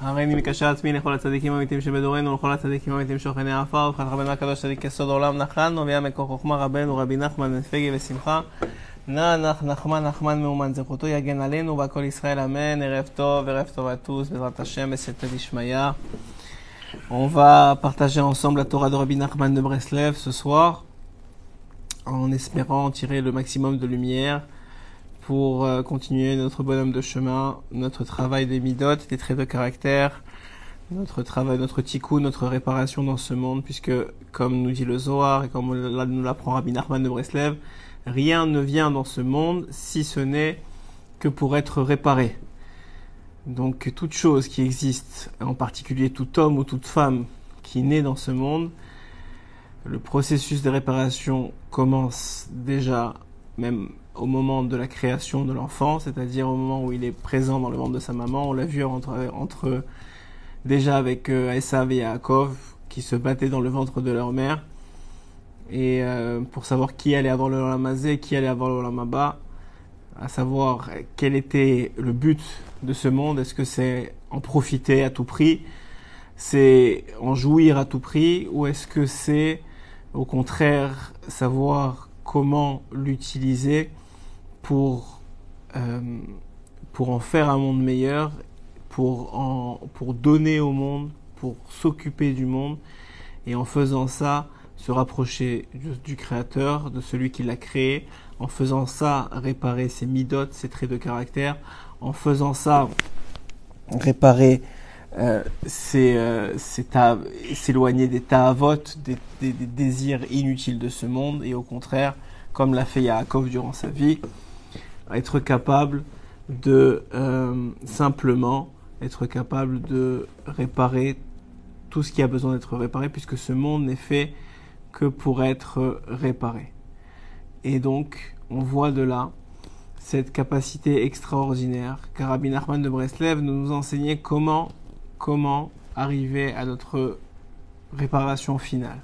הריני מקשר עצמי לכל הצדיקים האמיתים שבדורנו ולכל הצדיקים האמיתים שוכני העפר ובחד רבנו הקדוש צדיק יסוד העולם נחלנו והיה מקור חוכמה רבנו רבי נחמן בן פגי ושמחה. נח נח נחמן נחמן מאומן זכותו יגן עלינו והכל ישראל אמן. ערב טוב ערב טוב tous בעזרת השם בסייעתא דשמיא. On va partager ensemble la Torah de Rabbi Nachman de Breslev ce soir en espérant tirer le maximum de lumière pour euh, continuer notre bonhomme de chemin, notre travail des midot, des traits de caractère, notre travail, notre tikkun, notre réparation dans ce monde, puisque, comme nous dit le Zohar et comme nous l'apprend Rabbi Nachman de Breslev, rien ne vient dans ce monde si ce n'est que pour être réparé. Donc toute chose qui existe, en particulier tout homme ou toute femme qui naît dans ce monde, le processus de réparation commence déjà, même au moment de la création de l'enfant, c'est-à-dire au moment où il est présent dans le ventre de sa maman. On l'a vu entre, déjà avec euh, Esav et Yaakov qui se battaient dans le ventre de leur mère et euh, pour savoir qui allait avoir le Lamazé, qui allait avoir le Lamaba, à savoir quel était le but de ce monde, est-ce que c'est en profiter à tout prix, c'est en jouir à tout prix, ou est-ce que c'est au contraire savoir comment l'utiliser pour, euh, pour en faire un monde meilleur, pour, en, pour donner au monde, pour s'occuper du monde, et en faisant ça, se rapprocher du, Créateur, de celui qui l'a créé, en faisant ça, réparer ses midotes, ses traits de caractère, en faisant ça, réparer euh, euh, s'éloigner des ta'avot, des, des, des, désirs inutiles de ce monde, et au contraire, comme l'a fait Yaakov durant sa vie, être capable de euh, simplement être capable de réparer tout ce qui a besoin d'être réparé, puisque ce monde n'est fait que pour être réparé. Et donc, on voit de là cette capacité extraordinaire. Car Rabbi Nachman de Breslev nous enseignait comment, comment arriver à notre réparation finale.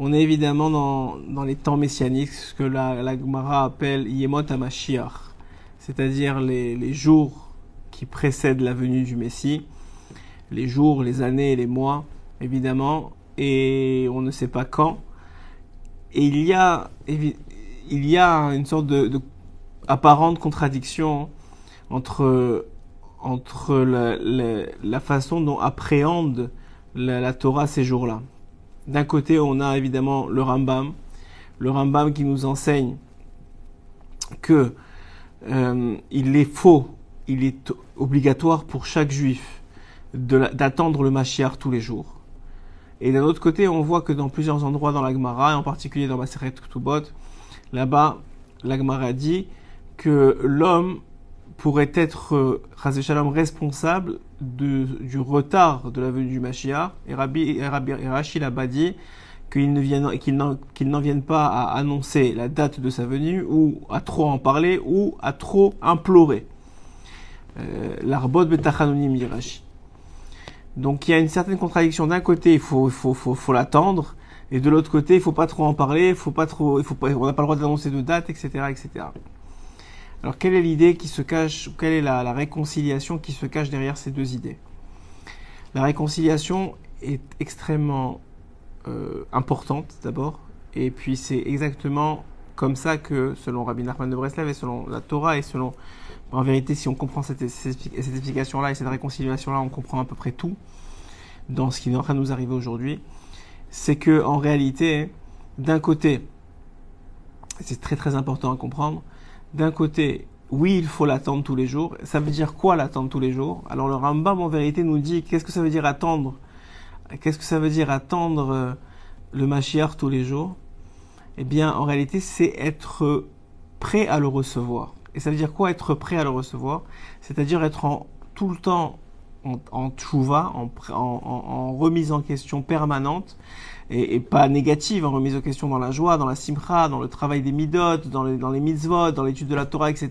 On est évidemment dans, dans les temps messianiques, ce que la, la Gemara appelle Yemot HaMashiach, c'est-à-dire les, les jours qui précèdent la venue du Messie, les jours, les années et les mois, évidemment, et on ne sait pas quand. Et il y a, il y a une sorte de, de apparente contradiction entre, entre la, la, façon dont appréhende la Torah ces jours-là. D'un côté, on a évidemment le Rambam, le Rambam qui nous enseigne que euh, il est faux, il est obligatoire pour chaque juif d'attendre le Mashiach tous les jours. Et d'un autre côté, on voit que dans plusieurs endroits dans la Gemara, et en particulier dans Maseret Ktubot, là-bas, la Gemara dit que l'homme pourrait être, euh, responsable du retard de la venue du Mashiach. Et Rabbi, Rabbi et Rachid là-bas dit qu'il ne vienne, qu'il n'en, vienne pas à annoncer la date de sa venue, ou à trop en parler, ou à trop implorer. Euh, L'arbot betachanonim dit. Donc il y a une certaine contradiction. D'un côté, il faut, faut, faut, faut l'attendre, et de l'autre côté, il faut pas trop en parler, faut pas trop, il faut pas, on n'a pas le droit d'annoncer de date, etc., etc. Alors quelle est l'idée qui se cache, quelle est la, la, réconciliation qui se cache derrière ces deux idées? La réconciliation est extrêmement euh, importante d'abord, et puis c'est exactement comme ça que, selon Rabbi Nachman de Breslev et selon la Torah et selon, en vérité, si on comprend cette, cette explication-là et cette réconciliation-là, on comprend à peu près tout dans ce qui est en train de nous arriver aujourd'hui. C'est que en réalité, d'un côté, c'est très très important à comprendre, d'un côté, oui, il faut l'attendre tous les jours. Ça veut dire quoi l'attendre tous les jours? Alors le Rambam en vérité nous dit qu'est-ce que ça veut dire attendre? Qu'est-ce que ça veut dire attendre le Mashiach tous les jours? Eh bien, en réalité, c'est être prêt à le recevoir. Et ça veut dire quoi être prêt à le recevoir? C'est-à-dire être en, tout le temps en, en tchouva, en, remise en question permanente, et, pas négative, en remise en question dans la joie, dans la simcha, dans le travail des midot, dans les, dans les mitzvot, dans l'étude de la Torah, etc.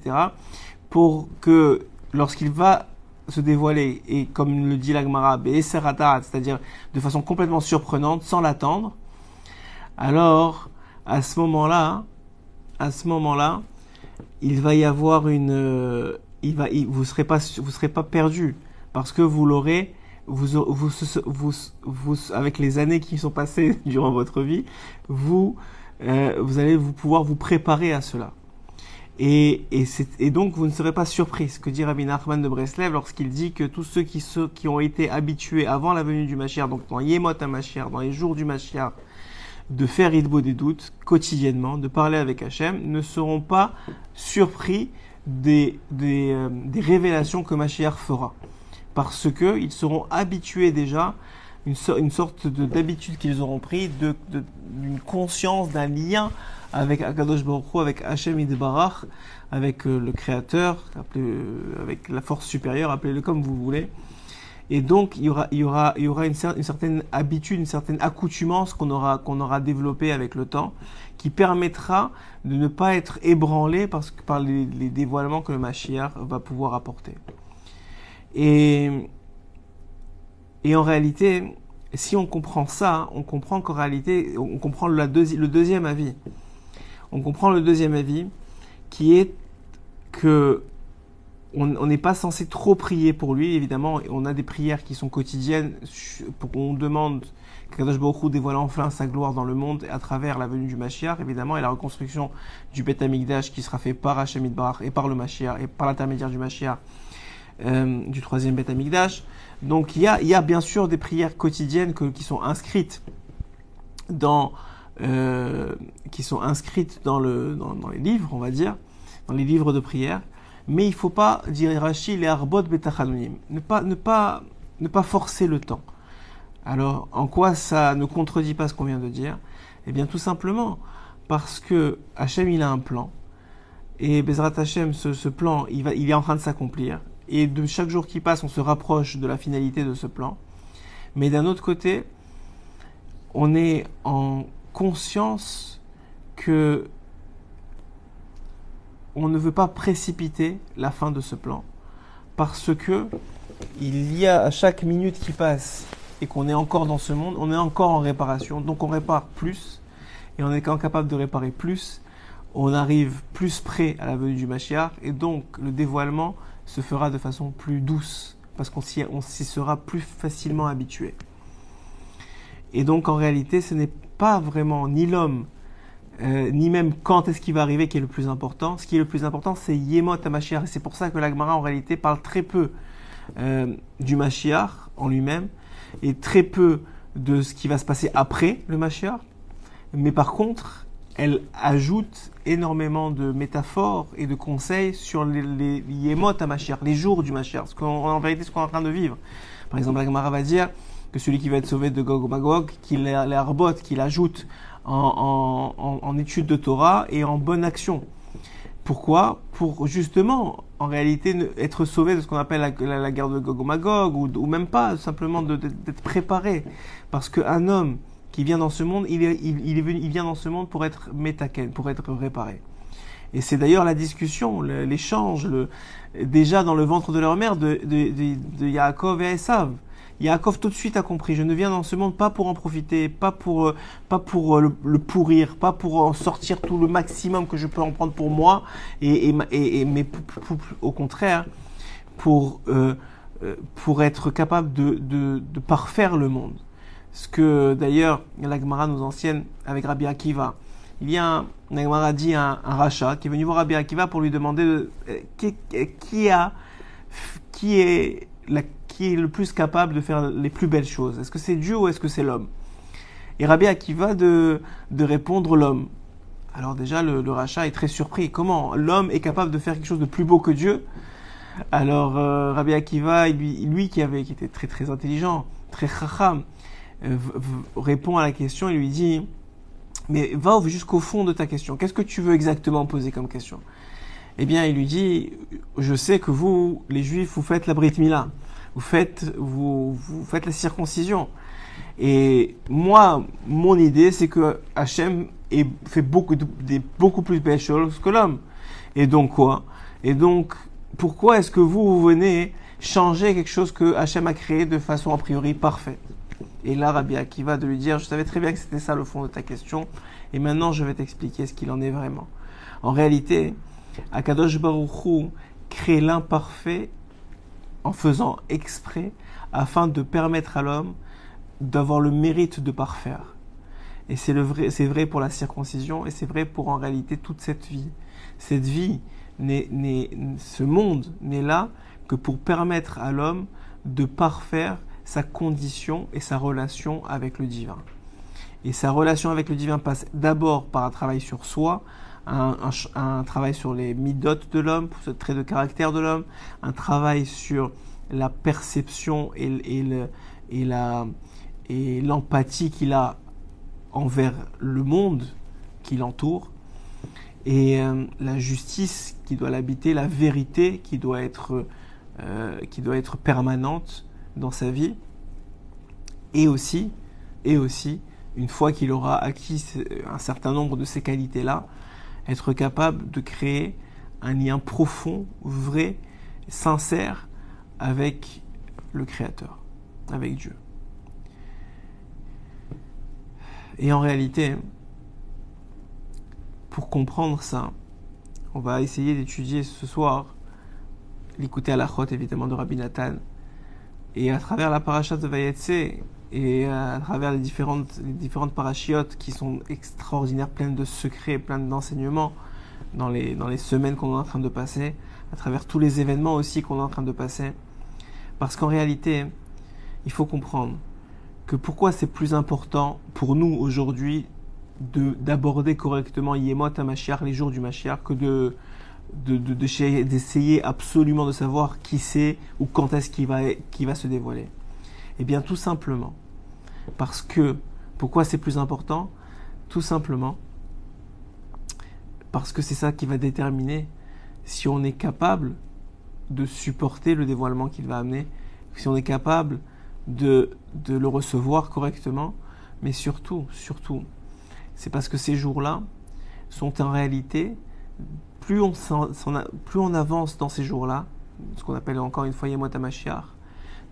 Pour que lorsqu'il va se dévoiler, et comme le dit l'Agmara, c'est-à-dire de façon complètement surprenante, sans l'attendre, alors à ce moment-là, à ce moment-là, il va y avoir une, il va, il, vous serez pas, vous serez pas perdu, parce que vous l'aurez, vous, vous, vous, vous, avec les années qui sont passées durant votre vie, vous, euh, vous allez vous pouvoir vous préparer à cela. Et, et, et, donc, vous ne serez pas surpris, ce que dit Rabbi Nachman de Breslev lorsqu'il dit que tous ceux qui, ceux qui ont été habitués avant la venue du Mashiach, donc dans Yemot à Mashiach, dans les jours du Mashiach, de faire Idbo des doutes quotidiennement, de parler avec Hachem, ne seront pas surpris des, des, euh, des révélations que Mashiach fera. Parce que ils seront habitués déjà, une, une sorte d'habitude qu'ils auront pris, d'une conscience, d'un lien avec Akadosh Baruch avec Hachem Idbarach, avec euh, le Créateur, euh, avec la force supérieure, appelez-le comme vous voulez. Et donc, il y aura, une certaine habitude, une certaine accoutumance qu'on aura, qu'on aura développée avec le temps, qui permettra de ne pas être ébranlé parce que, par les, les dévoilements que le Mashiach va pouvoir apporter. Et, en réalité, si on comprend ça, on comprend qu'en réalité, on comprend le deuxième avis on comprend le deuxième avis, qui est que on n'est pas censé trop prier pour lui, évidemment. On a des prières qui sont quotidiennes, pour qu'on demande qu'Akadosh Baruch dévoile enfin sa gloire dans le monde à travers la venue du Mashiach, évidemment, et la reconstruction du Beth Amikdash qui sera fait par Hachem et par le Mashiach, et par l'intermédiaire du Mashiach, euh, du troisième Beth Amikdash. Donc il y a, il y a bien sûr des prières quotidiennes qui sont inscrites dans euh, qui sont inscrites dans, le, dans, les livres, on va dire, dans les livres de prière. Mais il ne faut pas, dire Rashi, les arbot betachanonim. Ne pas, ne, pas, ne pas forcer le temps. Alors, en quoi ça ne contredit pas ce qu'on vient de dire? Eh bien, tout simplement parce que Hachem, il a un plan. Et Bezrat Hachem, ce, ce plan, il, va, il est en train de s'accomplir. Et de chaque jour qui passe, on se rapproche de la finalité de ce plan. Mais d'un autre côté, on est en conscience que on ne veut pas précipiter la fin de ce plan. Parce que il y a à chaque minute qui passe et qu'on est encore dans ce monde, on est encore en réparation, donc on répare plus et on est quand capable de réparer plus, on arrive plus près à la venue du Mashiach. Et donc le dévoilement se fera de façon plus douce parce qu'on s'y sera plus facilement habitué. Et donc en réalité, ce n'est pas vraiment ni l'homme, euh, ni même quand est-ce qu'il va arriver qui est le plus important. Ce qui est le plus important, c'est Yemot HaMashiach. Et c'est pour ça que l'Agmara, en réalité, parle très peu euh, du Mashiach en lui-même et très peu de ce qui va se passer après le Mashiach. Mais par contre, elle ajoute énormément de métaphores et de conseils sur les, les Yemot HaMashiach, les jours du Mashiach, ce en vérité ce qu'on est en train de vivre. Par exemple, l'Agmara va dire que celui qui va être sauvé de Gog Magog, qu'il les arbote, qu'il ajoute en, étude de Torah et en bonne action. Pourquoi? Pour justement, en réalité, être sauvé de ce qu'on appelle la, la, guerre de Gog Magog, ou même pas, simplement d'être préparé. Parce qu'un homme qui vient dans ce monde, il, est, il, il, est venu, il vient dans ce monde pour être métaken, pour être réparé. Et c'est d'ailleurs la discussion, l'échange, le, déjà dans le ventre de leur mère de, de, de, de Yaakov et Esav. Yaakov tout de suite a compris, je ne viens dans ce monde pas pour en profiter, pas pour, euh, pas pour euh, le, pourrir, pas pour en sortir tout le maximum que je peux en prendre pour moi, et, et, et mais au contraire, pour, euh, pour être capable de, de, de, parfaire le monde. Ce que d'ailleurs la Gemara nous enseigne avec Rabbi Akiva. Il y a un, la Gemara dit un, un rachat qui est venu voir Rabbi Akiva pour lui demander qui, est le plus capable de faire les plus belles choses? Est-ce que c'est Dieu ou est-ce que c'est l'homme? Et Rabbi Akiva de, répondre l'homme. Alors déjà, le, le, rachat est très surpris. Comment l'homme est capable de faire quelque chose de plus beau que Dieu? Alors euh, Rabbi Akiva, lui, qui, avait, qui était très très intelligent, très chacham, répond à la question et lui dit, mais va jusqu'au fond de ta question. Qu'est-ce que tu veux exactement poser comme question? Eh bien, il lui dit, je sais que vous, les juifs, vous faites la Brit Mila vous faites, vous, vous faites la circoncision. Et moi, mon idée, c'est que Hachem fait beaucoup, de, beaucoup plus belles choses que l'homme. Et donc quoi? Et donc, pourquoi est-ce que vous, vous venez changer quelque chose que Hachem a créé de façon a priori parfaite? Et là, Rabbi Akiva de lui dire, je savais très bien que c'était ça le fond de ta question, et maintenant je vais t'expliquer ce qu'il en est vraiment. En réalité, Akadosh Baruch Hu crée l'imparfait en faisant exprès afin de permettre à l'homme d'avoir le mérite de parfaire. Et c'est vrai, c'est vrai pour la circoncision et c'est vrai pour en réalité toute cette vie. Cette vie, ce monde n'est là que pour permettre à l'homme de parfaire sa condition et sa relation avec le divin. Et sa relation avec le divin passe d'abord par un travail sur soi, un, travail sur les midotes de l'homme, ce trait de caractère de l'homme, un travail sur la perception et, et l'empathie qu'il a envers le monde qui l'entoure, et euh, la justice qui doit l'habiter, la vérité qui doit être, euh, qui doit être permanente dans sa vie, et aussi, une fois qu'il aura acquis un certain nombre de ces qualités-là, être capable de créer un lien profond, vrai, sincère avec le Créateur, avec Dieu. Et en réalité, pour comprendre ça, on va essayer d'étudier ce soir l'écouter à la chote évidemment de Rabbi Nathan et à travers la paracha de Vayetse et à travers les différentes, les différentes parachiotes qui sont extraordinaires, pleines de secrets, pleines d'enseignements dans les, dans les semaines qu'on est en train de passer, à travers tous les événements aussi qu'on est en train de passer. Parce qu'en réalité, il faut comprendre que pourquoi c'est plus important pour nous aujourd'hui d'aborder correctement Yemot à Mashiach, les jours du Mashiach, que de d'essayer de, absolument de savoir qui c'est ou quand est-ce qu'il va, qui va se dévoiler. Eh bien, tout simplement, parce que, pourquoi c'est plus important? Tout simplement, parce que c'est ça qui va déterminer si on est capable de supporter le dévoilement qu'il va amener, si on est capable de, de le recevoir correctement, mais surtout, surtout, c'est parce que ces jours-là sont en réalité, plus on, on avance dans ces jours-là, ce qu'on appelle encore une fois Yemot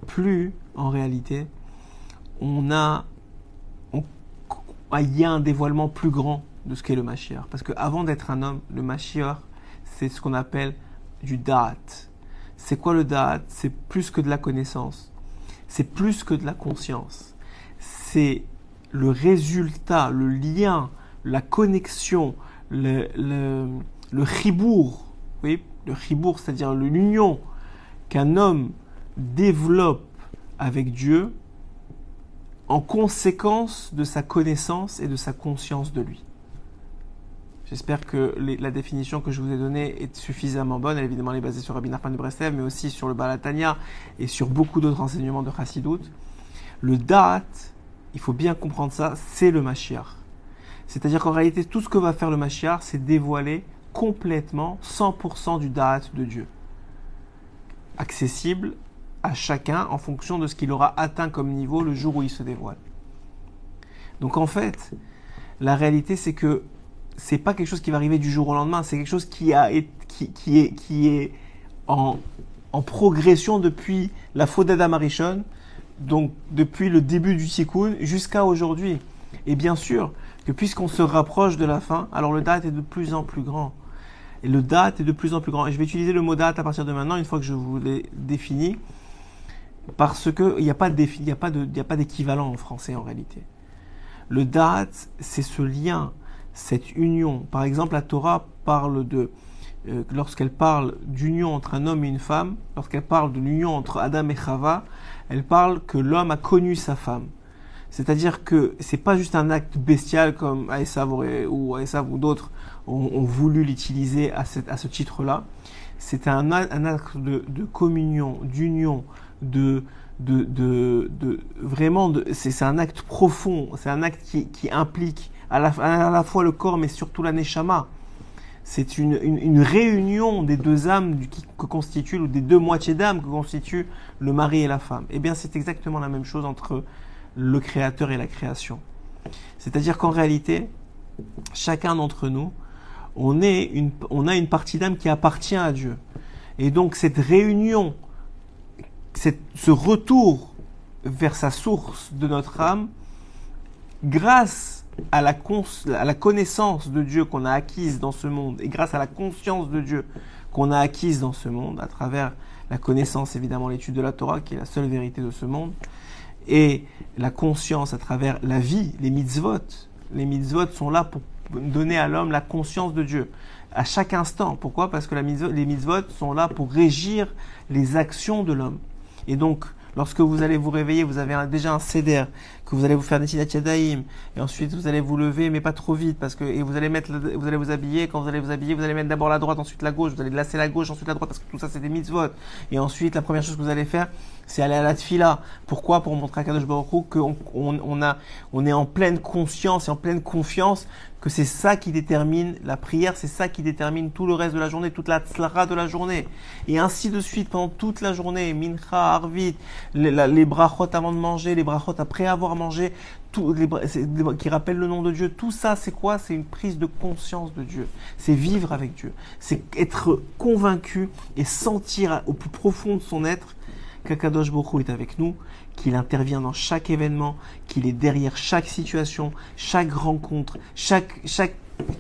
plus en réalité on a, il y a un dévoilement plus grand de ce qu'est le Mashiach. Parce qu'avant d'être un homme, le Mashiach, c'est ce qu'on appelle du Da'at. C'est quoi le Da'at? C'est plus que de la connaissance. C'est plus que de la conscience. C'est le résultat, le lien, la connexion, le, le, le ribourg, oui, le c'est-à-dire l'union qu'un homme développe avec Dieu en conséquence de sa connaissance et de sa conscience de lui. J'espère que la définition que je vous ai donnée est suffisamment bonne. Elle, évidemment, elle est basée sur Rabbi Nachman de Breslev, mais aussi sur le Balatania et sur beaucoup d'autres enseignements de Chassidout. Le Da'at, il faut bien comprendre ça, c'est le Mashiach. C'est-à-dire qu'en réalité, tout ce que va faire le Mashiach, c'est dévoiler complètement 100% du Da'at de Dieu. Accessible à chacun en fonction de ce qu'il aura atteint comme niveau le jour où il se dévoile. Donc en fait, la réalité c'est que c'est pas quelque chose qui va arriver du jour au lendemain, c'est quelque chose qui, a, qui, est, qui est en, progression depuis la faute d'Adam Arishon, donc depuis le début du Tikkun jusqu'à aujourd'hui. Et bien sûr que puisqu'on se rapproche de la fin, alors le date est de plus en plus grand. Et le date est de plus en plus grand. Et je vais utiliser le mot date à partir de maintenant, une fois que je vous l'ai défini, parce qu'il n'y a pas d'équivalent en français en réalité. Le date, c'est ce lien, cette union. Par exemple, la Torah parle de, euh, lorsqu'elle parle d'union entre un homme et une femme, lorsqu'elle parle de l'union entre Adam et Chava, elle parle que l'homme a connu sa femme. C'est-à-dire que c'est pas juste un acte bestial comme Aesav ou ou d'autres ont, voulu l'utiliser à, ce titre-là. C'est un, acte de, communion, d'union, de, vraiment, c'est un acte profond, c'est un acte qui, implique à la, fois le corps mais surtout la neshama. C'est une, réunion des deux âmes qui, que constituent, ou des deux moitiés d'âme que constituent le mari et la femme. Eh bien, c'est exactement la même chose entre le créateur et la création. C'est-à-dire qu'en réalité, chacun d'entre nous, on, est une, on a une partie d'âme qui appartient à Dieu. Et donc, cette réunion ce retour vers sa source de notre âme, grâce à la, à la connaissance de Dieu qu'on a acquise dans ce monde et grâce à la conscience de Dieu qu'on a acquise dans ce monde, à travers la connaissance, évidemment, l'étude de la Torah, qui est la seule vérité de ce monde, et la conscience à travers la vie, les mitzvot. Les mitzvot sont là pour donner à l'homme la conscience de Dieu à chaque instant. Pourquoi? Parce que les mitzvot sont là pour régir les actions de l'homme. Et donc, lorsque vous allez vous réveiller, vous avez déjà un céder que vous allez vous faire des yadayim, et ensuite vous allez vous lever, mais pas trop vite, parce que et vous allez mettre, vous allez vous habiller. Quand vous allez vous habiller, vous allez mettre d'abord la droite, ensuite la gauche. Vous allez lasser la gauche, ensuite la droite, parce que tout ça c'est des mitzvot. Et ensuite, la première chose que vous allez faire, c'est aller à la tfila. Pourquoi? Pour montrer à Kadosh Baruch qu'on on, a, on est en pleine conscience et en pleine confiance que c'est ça qui détermine la prière, c'est ça qui détermine tout le reste de la journée, toute la tzlara de la journée. Et ainsi de suite pendant toute la journée, mincha, arvit, les, les brachot avant de manger, les brachot après avoir mangé, tout, les, qui rappellent le nom de Dieu. Tout ça, c'est quoi? C'est une prise de conscience de Dieu. C'est vivre avec Dieu. C'est être convaincu et sentir au plus profond de son être qu'Akadosh Boko est avec nous, qu'il intervient dans chaque événement, qu'il est derrière chaque situation, chaque rencontre, chaque,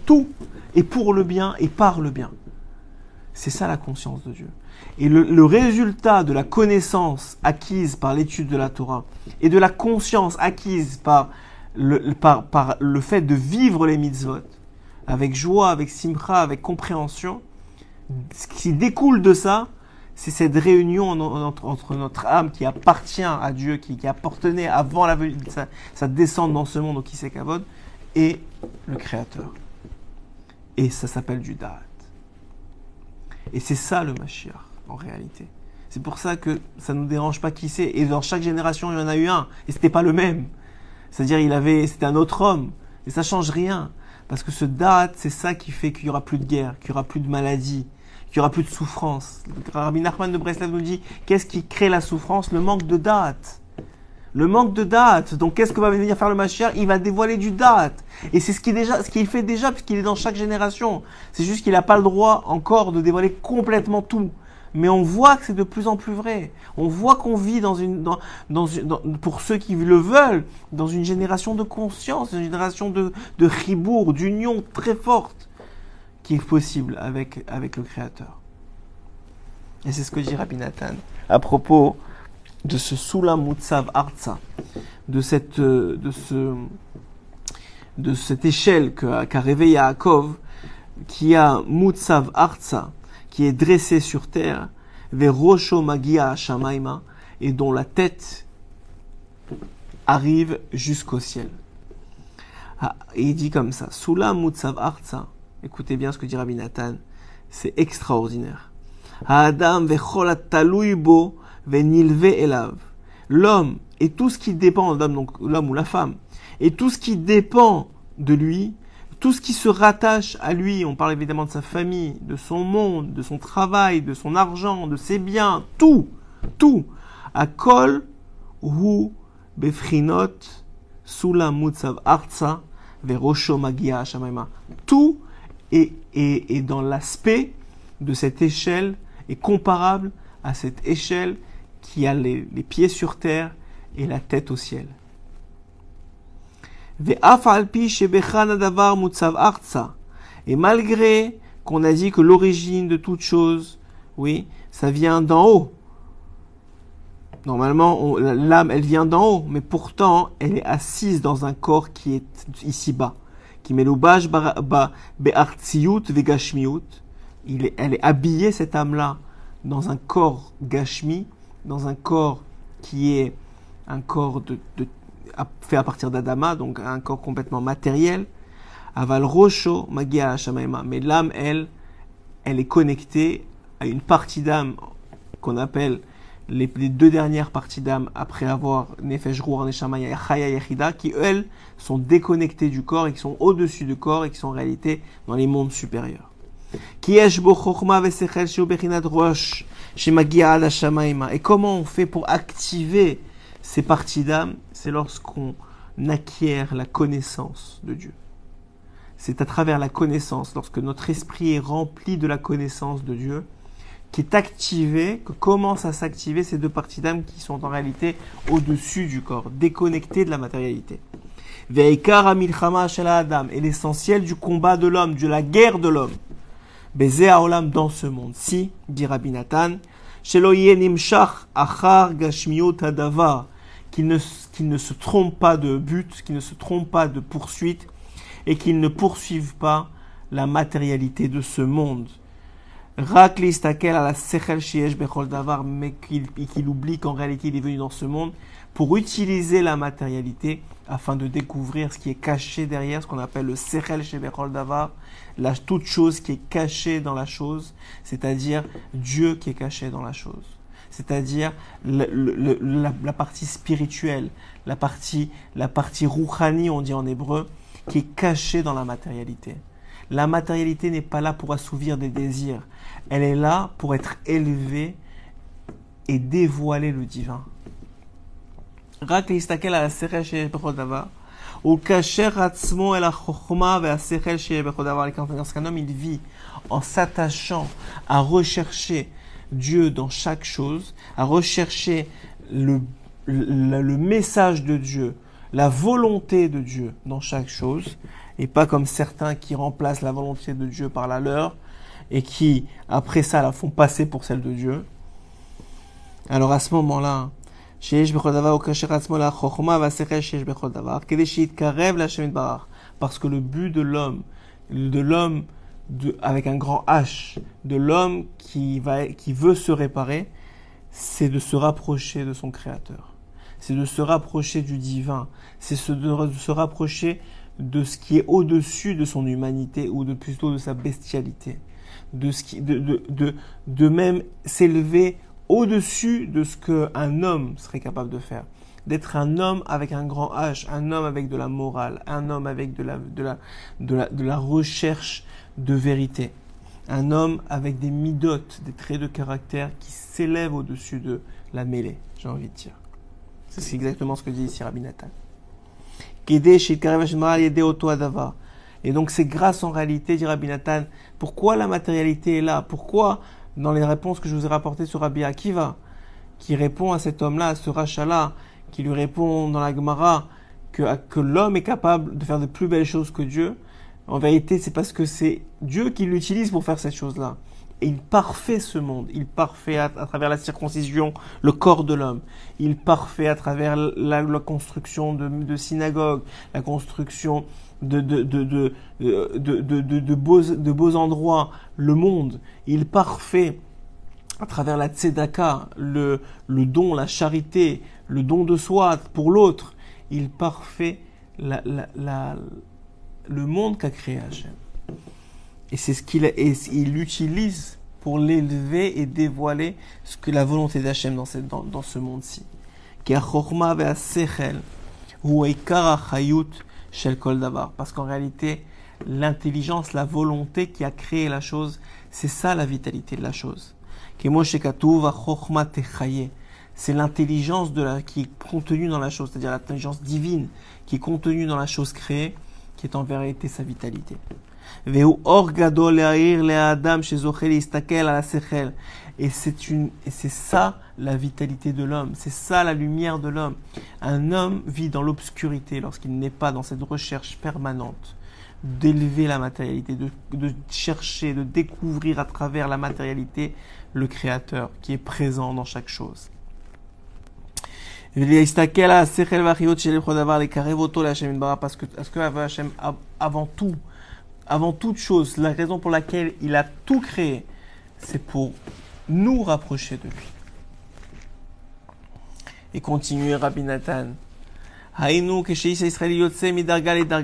tout est pour le bien et par le bien. C'est ça la conscience de Dieu. Et le, résultat de la connaissance acquise par l'étude de la Torah et de la conscience acquise par le, par, par le fait de vivre les mitzvot avec joie, avec simcha, avec compréhension, ce qui découle de ça, c'est cette réunion entre, notre âme qui appartient à Dieu, qui, qui appartenait avant la, sa, descente dans ce monde au Kisekavod, et le Créateur. Et ça s'appelle du Da'at. Et c'est ça le Mashiach, en réalité. C'est pour ça que ça ne nous dérange pas qui c'est. Et dans chaque génération, il y en a eu un. Et c'était pas le même. C'est-à-dire, il avait, c'était un autre homme. Et ça change rien. Parce que ce date, c'est ça qui fait qu'il y aura plus de guerre, qu'il y aura plus de maladie, qu'il y aura plus de souffrance. Rabbi Nachman de Breslev nous dit qu'est-ce qui crée la souffrance? Le manque de date. Le manque de date. Donc qu'est-ce que va venir faire le Mashiach? Il va dévoiler du date. Et c'est ce qu'il fait déjà puisqu'il est dans chaque génération. C'est juste qu'il n'a pas le droit encore de dévoiler complètement tout. Mais on voit que c'est de plus en plus vrai. On voit qu'on vit dans une, dans, dans, pour ceux qui le veulent, dans une génération de conscience, une génération de, de ribourg, d'union très forte qui est possible avec, avec le Créateur. Et c'est ce que dit Rabbi Nathan à propos de ce Sula Mutsav Artsa, de cette, de ce, de cette échelle qu'a réveillé Yaakov, qui a Mutsav Artsa, qui est dressé sur terre, vers Magia Shamaima, et dont la tête arrive jusqu'au ciel. Ah, il dit comme ça, Sula Mutsav Artsa, Écoutez bien ce que dit Rabbi Nathan. C'est extraordinaire. Adam elav. L'homme et tout ce qui dépend d'homme, donc l'homme ou la femme, et tout ce qui dépend de lui, tout ce qui se rattache à lui, on parle évidemment de sa famille, de son monde, de son travail, de son argent, de ses biens, tout, tout, à kol befrinot sula mutsav artsa Tout et, dans l'aspect de cette échelle est comparable à cette échelle qui a les, pieds sur terre et la tête au ciel. Et malgré qu'on a dit que l'origine de toute chose, oui, ça vient d'en haut. Normalement, l'âme, elle vient d'en haut, mais pourtant, elle est assise dans un corps qui est ici qui il est, elle est habillée, cette âme-là, dans un corps gashmi, dans un corps qui est un corps fait à partir d'Adama, donc un corps complètement matériel. Aval Rosho Magia Mais l'âme, elle, elle est connectée à une partie d'âme qu'on appelle les, deux dernières parties d'âme après avoir Nefesh Ruach Neshama Chaya Yechida, qui elles sont déconnectées du corps et qui sont au-dessus du corps et qui sont en réalité dans les mondes supérieurs. Et comment on fait pour activer ces parties d'âme? C'est lorsqu'on acquiert la connaissance de Dieu. C'est à travers la connaissance, lorsque notre esprit est rempli de la connaissance de Dieu, qui est activé, que commencent à s'activer ces deux parties d'âme qui sont en réalité au-dessus du corps, déconnectées de la matérialité. Et l'essentiel du combat de l'homme, de la guerre de l'homme. Beze haolam dans ce monde. Si, dit Rabbi Nathan. Qu'il ne, qu'il ne se trompe pas de but, qu'il ne se trompe pas de poursuite, et qu'il ne poursuive pas la matérialité de ce monde. Rak listakel à la sechel shiesh davar, mais qu'il oublie qu'en réalité il est venu dans ce monde pour utiliser la matérialité afin de découvrir ce qui est caché derrière, ce qu'on appelle le sechel chez bechol davar, la toute chose qui est cachée dans la chose, c'est-à-dire Dieu qui est caché dans la chose. C'est-à-dire la, la partie spirituelle, la partie, la partie rouhani, on dit en hébreu, qui est cachée dans la matérialité. La matérialité n'est pas là pour assouvir des désirs. Elle est là pour être élevée et dévoiler le divin. Lorsqu'un homme il vit en s'attachant à rechercher Dieu dans chaque chose, à rechercher le, le, le message de Dieu, la volonté de Dieu dans chaque chose, et pas comme certains qui remplacent la volonté de Dieu par la leur et qui, après ça, la font passer pour celle de Dieu. Alors à ce moment-là, parce que le but de l'homme, de l'homme avec un grand H, de l'homme qui, va, qui veut se réparer, c'est de se rapprocher de son Créateur, c'est de se rapprocher du divin, c'est de se rapprocher de ce qui est au-dessus de son humanité ou de plutôt de sa bestialité. De, ce qui, de, de, de, de même s'élever au-dessus de ce qu'un homme serait capable de faire. D'être un homme avec un grand H, un homme avec de la morale, un homme avec de la, de la, de la, de la recherche de vérité. Un homme avec des midotes, des traits de caractère qui s'élèvent au-dessus de la mêlée, j'ai envie de dire. C'est exactement ce que dit ici Rabbi Nathan. Et donc c'est grâce en réalité, dit Rabbi Nathan, pourquoi la matérialité est là? Pourquoi, dans les réponses que je vous ai rapportées sur Rabbi Akiva, qui répond à cet homme-là, à ce rachat-là, qui lui répond dans la Gemara que, que l'homme est capable de faire de plus belles choses que Dieu, en vérité c'est parce que c'est Dieu qui l'utilise pour faire cette chose-là. Et il parfait ce monde, il parfait à, travers la circoncision le corps de l'homme, il parfait à travers la, construction de, synagogues, la construction de, beaux, endroits, le monde, il parfait à travers la tzedaka, le, don, la charité, le don de soi pour l'autre, il parfait le monde qu'a créé Hachem. Et c'est ce qu'il il utilise pour l'élever et dévoiler ce que la volonté d'Hachem dans, dans, dans ce monde-ci. Parce qu'en réalité, l'intelligence, la volonté qui a créé la chose, c'est ça la vitalité de la chose. C'est l'intelligence de la, qui est contenue dans la chose, c'est-à-dire l'intelligence divine qui est contenue dans la chose créée, qui est en vérité sa vitalité. Et c'est une, et c'est ça la vitalité de l'homme, c'est ça la lumière de l'homme. Un homme vit dans l'obscurité lorsqu'il n'est pas dans cette recherche permanente d'élever la matérialité, de, de, chercher, de découvrir à travers la matérialité le Créateur qui est présent dans chaque chose. Parce que, parce que avant tout, avant toute chose, la raison pour laquelle il a tout créé, c'est pour nous rapprocher de lui. Et continuer Rabbi Nathan.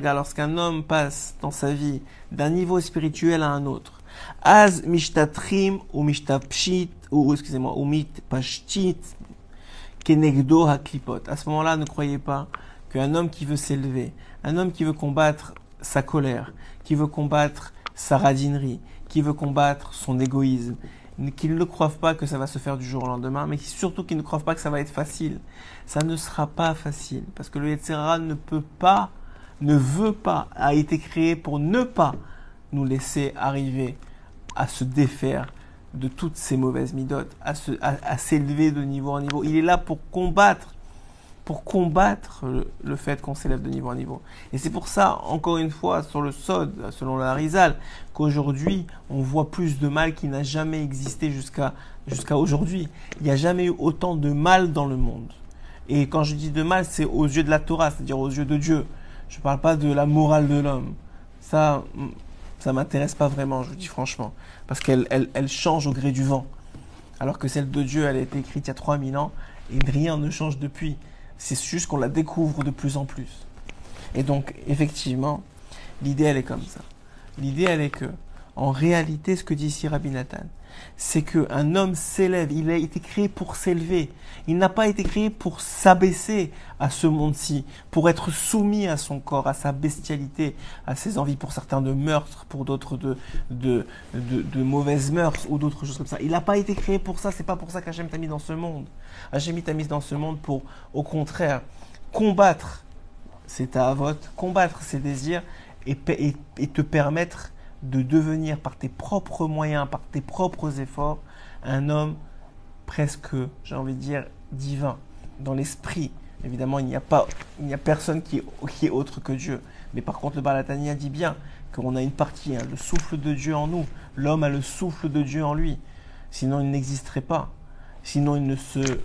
Lorsqu'un homme passe dans sa vie d'un niveau spirituel à un autre. Az mishtatrim ou mishtapshit, ou excusez-moi, ou kenegdo haklipot. À ce moment-là, ne croyez pas qu'un homme qui veut s'élever, un homme qui veut combattre sa colère, qui veut combattre sa radinerie, qui veut combattre son égoïsme, qu'il ne croit pas que ça va se faire du jour au lendemain, mais surtout qu'il ne croit pas que ça va être facile. Ça ne sera pas facile, parce que le Yetzirah ne peut pas, ne veut pas, a été créé pour ne pas nous laisser arriver à se défaire de toutes ces mauvaises midotes, à s'élever de niveau en niveau. Il est là pour combattre pour combattre le, fait qu'on s'élève de niveau en niveau. Et c'est pour ça, encore une fois, sur le Sod, selon la Rizal, qu'aujourd'hui, on voit plus de mal qui n'a jamais existé jusqu'à aujourd'hui. Il n'y a jamais eu autant de mal dans le monde. Et quand je dis de mal, c'est aux yeux de la Torah, c'est-à-dire aux yeux de Dieu. Je ne parle pas de la morale de l'homme. Ça, ça m'intéresse pas vraiment, je vous dis franchement. Parce qu'elle elle, change au gré du vent. Alors que celle de Dieu, elle a été écrite il y a 3000 ans et rien ne change depuis. C'est juste qu'on la découvre de plus en plus. Et donc, effectivement, l'idée, elle est comme ça. L'idée, elle est que, en réalité, ce que dit ici Rabbi Nathan, c'est qu'un homme s'élève, il a été créé pour s'élever. Il n'a pas été créé pour s'abaisser à ce monde-ci, pour être soumis à son corps, à sa bestialité, à ses envies, pour certains de meurtre, pour d'autres de, de, de, mauvaises mœurs ou d'autres choses comme ça. Il n'a pas été créé pour ça, c'est pas pour ça qu'Hachem t'a mis dans ce monde. Hachem t'a mis dans ce monde pour, au contraire, combattre ses vote, combattre ses désirs et, et te permettre de devenir par tes propres moyens, par tes propres efforts, un homme presque, j'ai envie de dire, divin, dans l'esprit. Évidemment, il n'y a pas, il n'y a personne qui est, autre que Dieu. Mais par contre, le Balatania dit bien qu'on a une partie, hein, le souffle de Dieu en nous. L'homme a le souffle de Dieu en lui. Sinon, il n'existerait pas. Sinon, il ne se,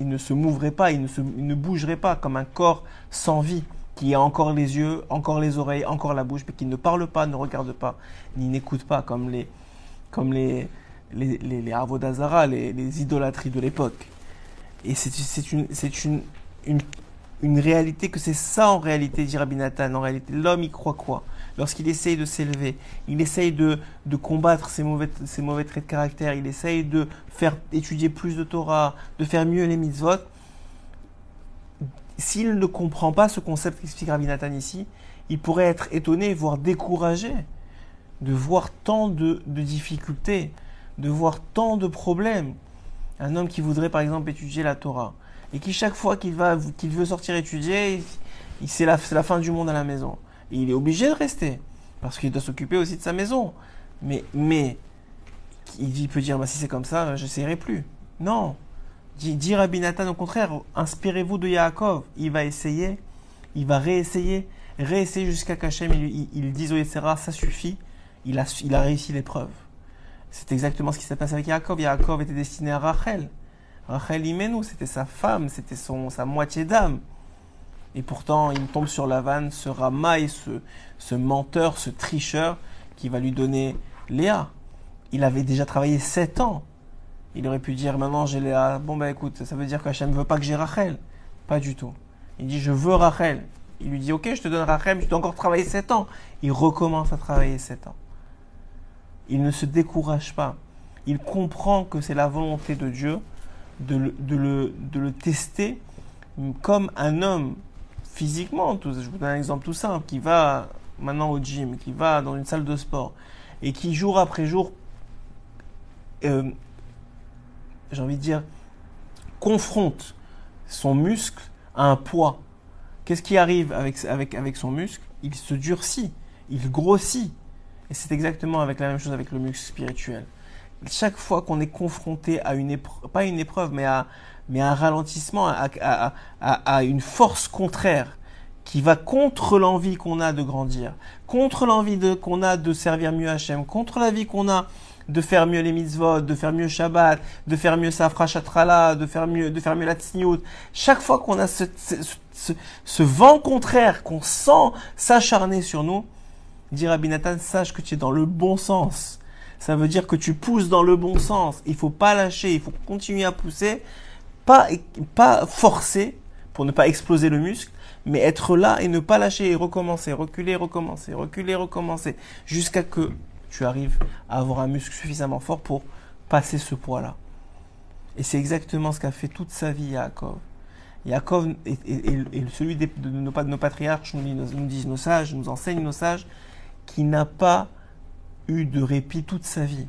il mouvrait pas, il ne bougerait pas comme un corps sans vie qui a encore les yeux, encore les oreilles, encore la bouche, mais qui ne parle pas, ne regarde pas, ni n'écoute pas, comme les, comme les, les, les, Avodazara, les, les idolâtries de l'époque. Et c'est une, une, une, une, réalité que c'est ça en réalité, dit Rabbi Nathan. En réalité, l'homme, il croit quoi? Lorsqu'il essaye de s'élever, il essaye de, de combattre ses mauvais, ses mauvais traits de caractère, il essaye de faire étudier plus de Torah, de faire mieux les mitzvot, s'il ne comprend pas ce concept qu'explique Rabbi Nathan ici, il pourrait être étonné, voire découragé de voir tant de, difficultés, de voir tant de problèmes. Un homme qui voudrait par exemple étudier la Torah et qui chaque fois qu'il va qu'il veut sortir étudier, c'est la, la fin du monde à la maison. Et il est obligé de rester parce qu'il doit s'occuper aussi de sa maison. Mais, mais il peut dire bah, si c'est comme ça, je n'essaierai plus. Non, Dit, Rabbi Nathan au contraire, inspirez-vous de Yaakov. Il va essayer, il va réessayer, réessayer jusqu'à qu'Hachem il, il, dise au Yetzera, ça suffit, il a, réussi l'épreuve. C'est exactement ce qui s'est passé avec Yaakov. Yaakov était destiné à Rachel. Rachel Imenu, c'était sa femme, c'était son, sa moitié d'âme. Et pourtant, il tombe sur la vanne, ce Ramaï, ce, ce menteur, ce tricheur, qui va lui donner Léa. Il avait déjà travaillé sept ans il aurait pu dire maintenant j'ai Léa. Bon bah écoute, ça veut dire qu'Hachem ne veut pas que j'ai Rachel. Pas du tout. Il dit je veux Rachel. Il lui dit ok, je te donne Rachel, mais je dois encore travailler 7 ans. Il recommence à travailler 7 ans. Il ne se décourage pas. Il comprend que c'est la volonté de Dieu de le tester comme un homme physiquement. je vous donne un exemple tout simple qui va maintenant au gym, qui va dans une salle de sport et qui jour après jour euh, j'ai envie de dire, confronte son muscle à un poids, qu'est-ce qui arrive avec, avec, avec son muscle? Il se durcit, il grossit. Et c'est exactement avec la même chose avec le muscle spirituel. Chaque fois qu'on est confronté à une épreuve, pas une épreuve, mais à, mais un ralentissement, à, à, à, à une force contraire, qui va contre l'envie qu'on a de grandir, contre l'envie qu'on a de servir mieux Hachem, contre la vie qu'on a de faire mieux les mitzvot, de faire mieux Shabbat, de faire mieux Safra Shatrala, de faire mieux, de faire mieux la Tzniut. Chaque fois qu'on a ce, ce, ce, vent contraire, qu'on sent s'acharner sur nous, dit Rabbi Nathan, sache que tu es dans le bon sens. Ça veut dire que tu pousses dans le bon sens. Il faut pas lâcher, il faut continuer à pousser, pas, pas forcer pour ne pas exploser le muscle, mais être là et ne pas lâcher et recommencer, reculer, recommencer, reculer, recommencer, jusqu'à que tu arrives à avoir un muscle suffisamment fort pour passer ce poids-là. Et c'est exactement ce qu'a fait toute sa vie Yaakov. Yaakov est, celui de, nos, nos, patriarches, nous, nous disent nos sages, nous enseignent nos sages, qui n'a pas eu de répit toute sa vie.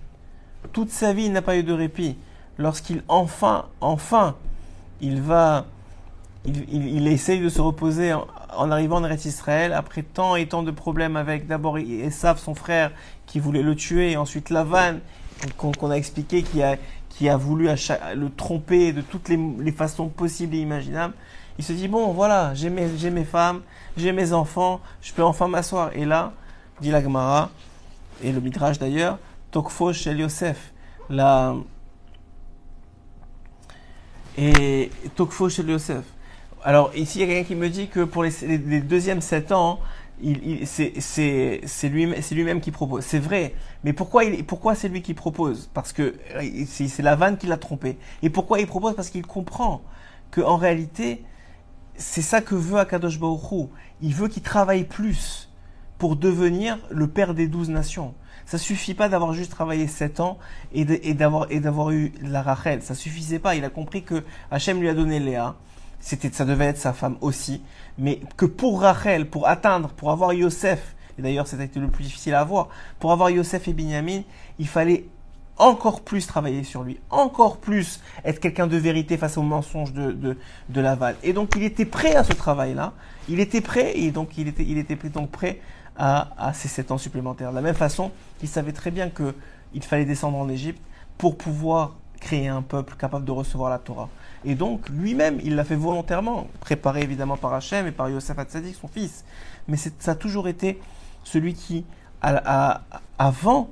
Toute sa vie, il n'a pas eu de répit. Lorsqu'il enfin, enfin, il va, il, il, essaye de se reposer en, arrivant en Eretz Israël, après tant et tant de problèmes avec d'abord Esav, son frère, qui voulait le tuer, et ensuite Lavan, qu'on a expliqué, qui a, qui a voulu le tromper de toutes les, façons possibles et imaginables. Il se dit, bon, voilà, j'ai mes, mes femmes, j'ai mes enfants, je peux enfin m'asseoir. Et là, dit la Gemara, et le Midrash d'ailleurs, Tokfo Shel Yosef, la... Et Tokfo Yosef. Alors ici, il y a quelqu'un qui me dit que pour les, les, les deuxièmes sept ans, c'est lui-même lui qui propose. C'est vrai, mais pourquoi, c'est lui qui propose? Parce que c'est la vanne qui l'a trompé. Et pourquoi il propose? Parce qu'il comprend que en réalité, c'est ça que veut Akadosh Baruch Il veut qu'il travaille plus pour devenir le père des douze nations. Ça suffit pas d'avoir juste travaillé sept ans et d'avoir et d'avoir eu la Rachel. Ça suffisait pas. Il a compris que Hachem lui a donné Léa. C'était, ça devait être sa femme aussi. Mais que pour Rachel, pour atteindre, pour avoir Yosef, et d'ailleurs c'était le plus difficile à avoir, pour avoir Yosef et Binyamin, il fallait encore plus travailler sur lui, encore plus être quelqu'un de vérité face aux mensonges de, de, de Laval. Et donc il était prêt à ce travail-là, il était prêt, et donc il était, il était donc prêt à, à ces sept ans supplémentaires. De la même façon, il savait très bien qu'il fallait descendre en Égypte pour pouvoir créer un peuple capable de recevoir la Torah. Et donc, lui-même, il l'a fait volontairement, préparé évidemment par Hachem et par Yosef Hatzadik, son fils. Mais ça a toujours été celui qui, a, avant,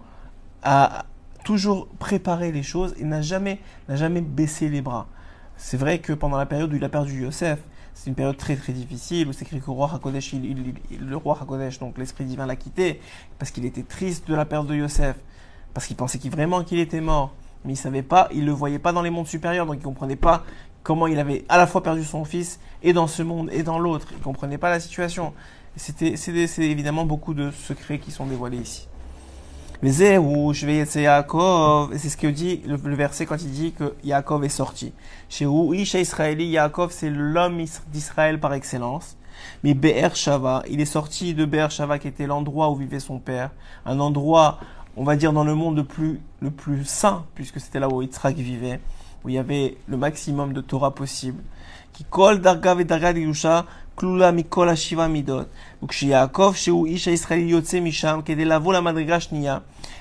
a toujours préparé les choses et n'a jamais, jamais baissé les bras. C'est vrai que pendant la période où il a perdu Yosef, c'est une période très très difficile où c'est écrit que le roi Hakodesh, le roi Hakodesh, donc l'esprit divin l'a quitté parce qu'il était triste de la perte de Yosef, parce qu'il pensait vraiment qu'il était mort mais il savait pas, il le voyait pas dans les mondes supérieurs, donc il comprenait pas comment il avait à la fois perdu son fils et dans ce monde et dans l'autre. Il comprenait pas la situation. C'était, c'est évidemment beaucoup de secrets qui sont dévoilés ici. Mais c'est ce que dit le, verset quand il dit que Yaakov est sorti. Chez où Isha Israéli, Yaakov c'est l'homme d'Israël par excellence. Mais Be'er Shava, il est sorti de Be'er Shava qui était l'endroit où vivait son père, un endroit on va dire dans le monde le plus, le plus saint, puisque c'était là où Yitzhak vivait, où il y avait le maximum de Torah possible. Qui kol darga darga dirusha klula mikol hashiva midot. Yaakov, où Isha Israël yotse misham, qui est la madriga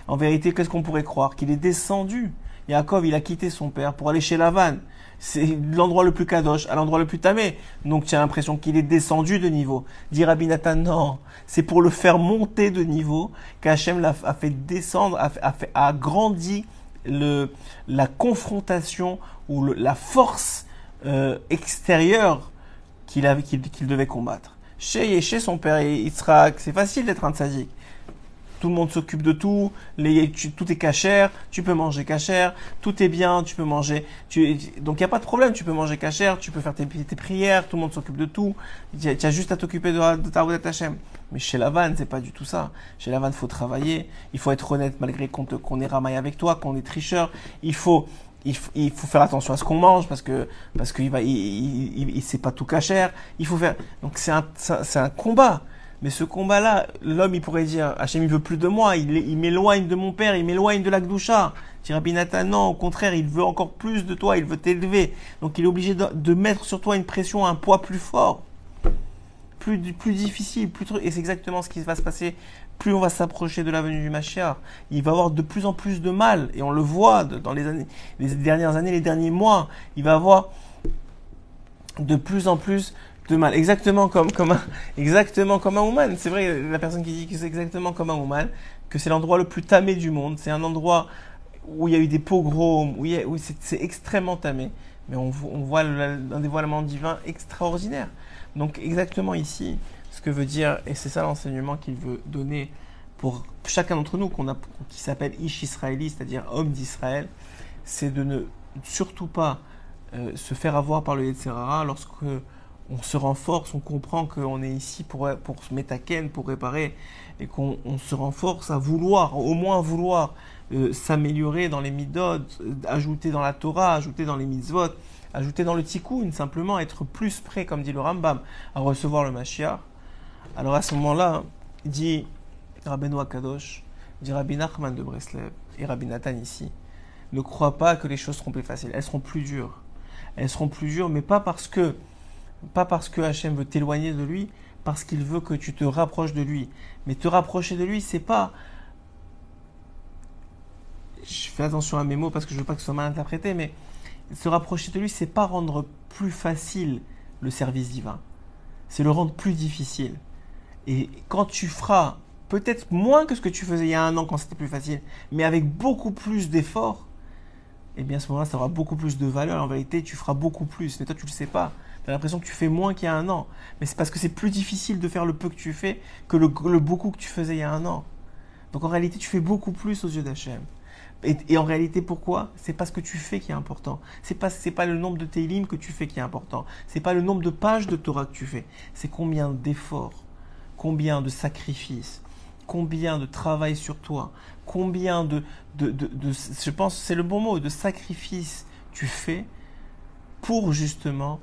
En vérité, qu'est-ce qu'on pourrait croire? Qu'il est descendu. Yaakov, il a quitté son père pour aller chez Lavan c'est l'endroit le plus kadosh, à l'endroit le plus tamé. Donc tu as l'impression qu'il est descendu de niveau. Dit Rabbi Nathan, non, c'est pour le faire monter de niveau qu'Hachem a, fait descendre, a, fait, a agrandi le, la confrontation ou la force euh, extérieure qu'il devait combattre. Chez, chez son père Yitzhak, c'est facile d'être un tzaddik tout le monde s'occupe de tout, les, tout est cachère, tu peux manger cachère, tout est bien, tu peux manger. Tu, donc il n'y a pas de problème, tu peux manger cachère, tu peux faire tes, tes prières, tout le monde s'occupe de tout. Tu as, juste à t'occuper de, de ta Hashem. Mais chez la vanne, c'est pas du tout ça. Chez la vanne, faut travailler, il faut être honnête malgré qu'on qu'on est ramaillé avec toi, qu'on est tricheur. Il faut il, il, faut faire attention à ce qu'on mange parce que parce qu'il va il, il, il, pas tout cachère. Il faut faire donc c'est un c'est un combat. Mais ce combat-là, l'homme, il pourrait dire, Hachem, il veut plus de moi, il, m'éloigne de mon père, il m'éloigne de la Gdoucha. Rabbi Nathan, non, au contraire, il veut encore plus de toi, il veut t'élever. Donc il est obligé de, mettre sur toi une pression, un poids plus fort, plus, difficile, plus Et c'est exactement ce qui va se passer. Plus on va s'approcher de la venue du Mashiach, il va avoir de plus en plus de mal. Et on le voit dans les, les dernières années, les derniers mois. Il va avoir de plus en plus de mal. Exactement comme, un, exactement comme un Ouman. C'est vrai, la personne qui dit que c'est exactement comme un Ouman, que c'est l'endroit le plus tamé du monde. C'est un endroit où il y a eu des pogroms, où, c'est extrêmement tamé. Mais on, voit un dévoilement divin extraordinaire. Donc exactement ici, ce que veut dire, et c'est ça l'enseignement qu'il veut donner pour chacun d'entre nous, qu'on a, qui s'appelle Ish Israéli, c'est-à-dire homme d'Israël, c'est de ne surtout pas euh, se faire avoir par le Yetzirara lorsque on se renforce, on comprend qu'on est ici pour, pour se mettre à ken, pour réparer, et qu'on se renforce à vouloir, au moins vouloir euh, s'améliorer dans les midot, ajouter dans la Torah, ajouter dans les mitzvot, ajouter dans le tikkun, simplement être plus prêt, comme dit le Rambam, à recevoir le Mashiach. Alors à ce moment-là, dit Rabbeinu Akadosh, dit Rabbi Nachman de Breslev et Rabbi Nathan ici, ne crois pas que les choses seront plus faciles, elles seront plus dures. Elles seront plus dures, mais pas parce que pas parce que Hachem veut t'éloigner de lui, parce qu'il veut que tu te rapproches de lui. Mais te rapprocher de lui, c'est pas. Je fais attention à mes mots parce que je veux pas que ce soit mal interprété, mais se rapprocher de lui, c'est pas rendre plus facile le service divin. C'est le rendre plus difficile. Et quand tu feras peut-être moins que ce que tu faisais il y a un an quand c'était plus facile, mais avec beaucoup plus d'efforts, eh bien à ce moment-là, ça aura beaucoup plus de valeur. En vérité, tu feras beaucoup plus. Mais toi, tu ne le sais pas. Tu as l'impression que tu fais moins qu'il y a un an. Mais c'est parce que c'est plus difficile de faire le peu que tu fais que le, beaucoup que tu faisais il y a un an. Donc en réalité, tu fais beaucoup plus aux yeux d'Hachem. Et, en réalité, pourquoi? C'est pas ce que tu fais qui est important. C'est pas c'est pas le nombre de télim que tu fais qui est important. C'est pas le nombre de pages de Torah que tu fais. C'est combien d'efforts, combien de sacrifices, combien de travail sur toi, combien de, de, de, de je pense c'est le bon mot, de sacrifices tu fais pour justement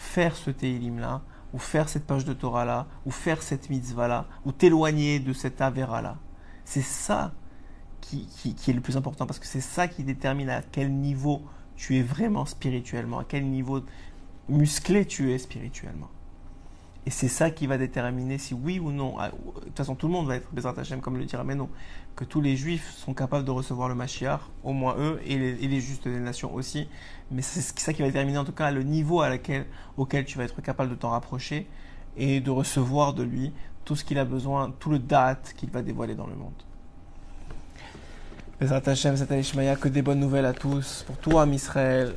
faire ce Teilim là, ou faire cette page de Torah là, ou faire cette mitzvah là, ou t'éloigner de cette Avera là. C'est ça qui, qui, est le plus important parce que c'est ça qui détermine à quel niveau tu es vraiment spirituellement, à quel niveau musclé tu es spirituellement. Et c'est ça qui va déterminer si oui ou non, ah, de toute façon tout le monde va être Bezrat Hashem comme le dira mais non, que tous les juifs sont capables de recevoir le Mashiach, au moins eux, et les, justes des nations aussi. Mais c'est ça qui va déterminer en tout cas le niveau à auquel tu vas être capable de t'en rapprocher et de recevoir de lui tout ce qu'il a besoin, tout le date qu'il va dévoiler dans le monde. Bezrat Hashem, que des bonnes nouvelles à tous, pour Am Israël,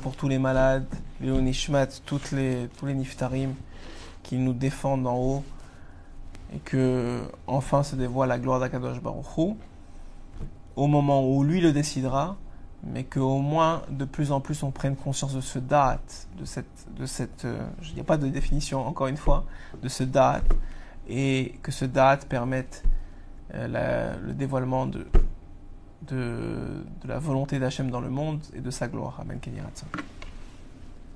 pour tous les malades, les Nishmat, toutes les, tous les Niftarim qui nous défendent en haut et que enfin se dévoile la gloire d'Akadosh Baruch au moment où lui le décidera, mais qu'au moins de plus en plus on prenne conscience de ce date, de cette, de cette, il n'y a pas de définition encore une fois, de ce date, et que ce date permette euh, le dévoilement de, de, de la volonté d'Hachem dans le monde et de sa gloire. Amen.